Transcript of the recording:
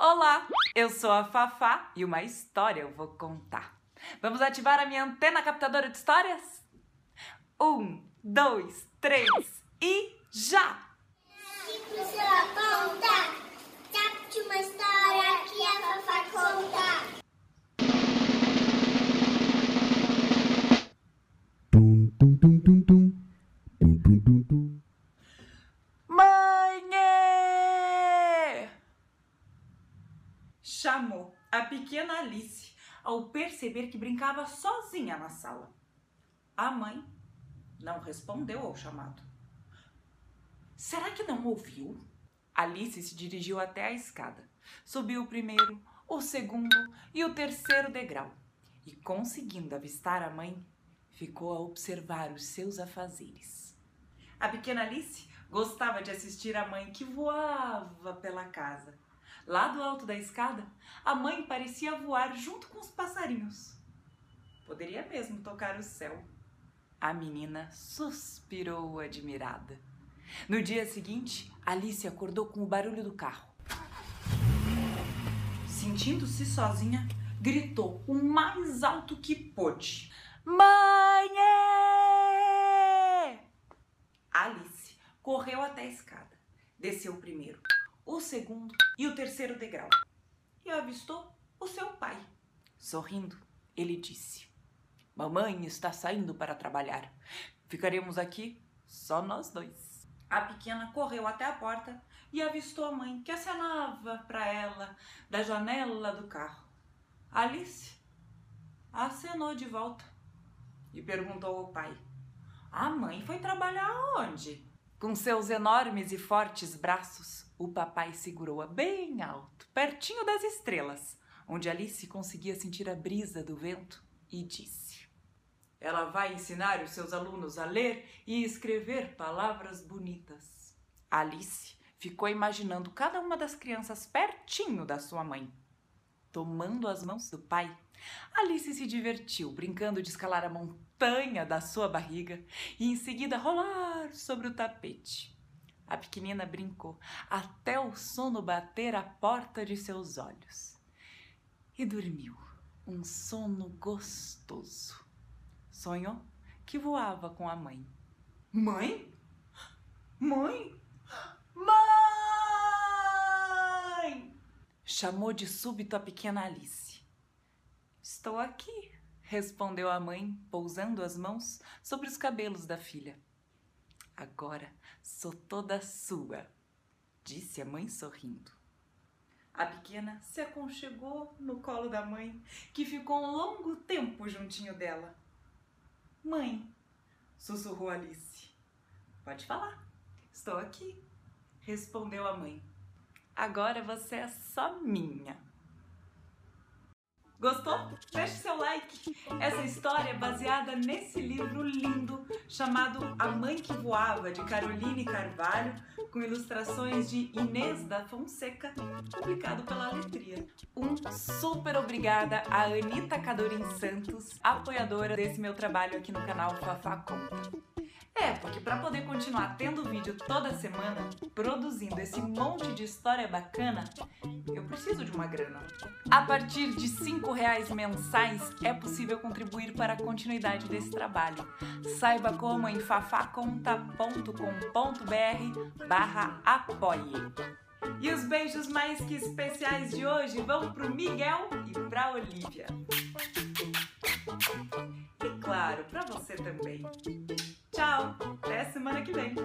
Olá, eu sou a Fafá e uma história eu vou contar. Vamos ativar a minha antena captadora de histórias? Um, dois, três e já! Que professora conta, capte uma história Chamou a pequena Alice ao perceber que brincava sozinha na sala. A mãe não respondeu ao chamado. Será que não ouviu? Alice se dirigiu até a escada. Subiu o primeiro, o segundo e o terceiro degrau. E conseguindo avistar a mãe, ficou a observar os seus afazeres. A pequena Alice gostava de assistir a mãe que voava pela casa. Lá do alto da escada, a mãe parecia voar junto com os passarinhos. Poderia mesmo tocar o céu. A menina suspirou admirada. No dia seguinte, Alice acordou com o barulho do carro. Sentindo-se sozinha, gritou o mais alto que pôde: Mãe! Alice correu até a escada, desceu primeiro, o segundo e o terceiro degrau e avistou o seu pai. Sorrindo, ele disse: Mamãe está saindo para trabalhar. Ficaremos aqui só nós dois. A pequena correu até a porta e avistou a mãe que acenava para ela da janela do carro. Alice acenou de volta e perguntou ao pai: A mãe foi trabalhar onde? Com seus enormes e fortes braços, o papai segurou-a bem alto, pertinho das estrelas, onde Alice conseguia sentir a brisa do vento, e disse: Ela vai ensinar os seus alunos a ler e escrever palavras bonitas. Alice ficou imaginando cada uma das crianças pertinho da sua mãe. Tomando as mãos do pai, Alice se divertiu brincando de escalar a montanha da sua barriga e em seguida rolar sobre o tapete. A pequenina brincou até o sono bater à porta de seus olhos e dormiu um sono gostoso. Sonhou que voava com a. Mãe? Mãe? Mãe! Chamou de súbito a pequena Alice. Estou aqui, respondeu a mãe, pousando as mãos sobre os cabelos da filha. Agora sou toda sua, disse a mãe sorrindo. A pequena se aconchegou no colo da mãe, que ficou um longo tempo juntinho dela. Mãe, sussurrou Alice. Pode falar. Estou aqui, respondeu a mãe. Agora você é só minha. Gostou? Deixe seu like. Essa história é baseada nesse livro lindo chamado A Mãe que Voava, de Caroline Carvalho, com ilustrações de Inês da Fonseca, publicado pela Letria. Um super obrigada a Anitta Cadorim Santos, apoiadora desse meu trabalho aqui no canal Fafá Conta. É, porque para poder continuar tendo vídeo toda semana, produzindo esse monte de história bacana, eu preciso de uma grana. A partir de cinco reais mensais é possível contribuir para a continuidade desse trabalho. Saiba como em fafaconta.com.br barra apoie. E os beijos mais que especiais de hoje vão pro Miguel e pra Olivia. E claro, pra você também. Tchau, até semana que vem.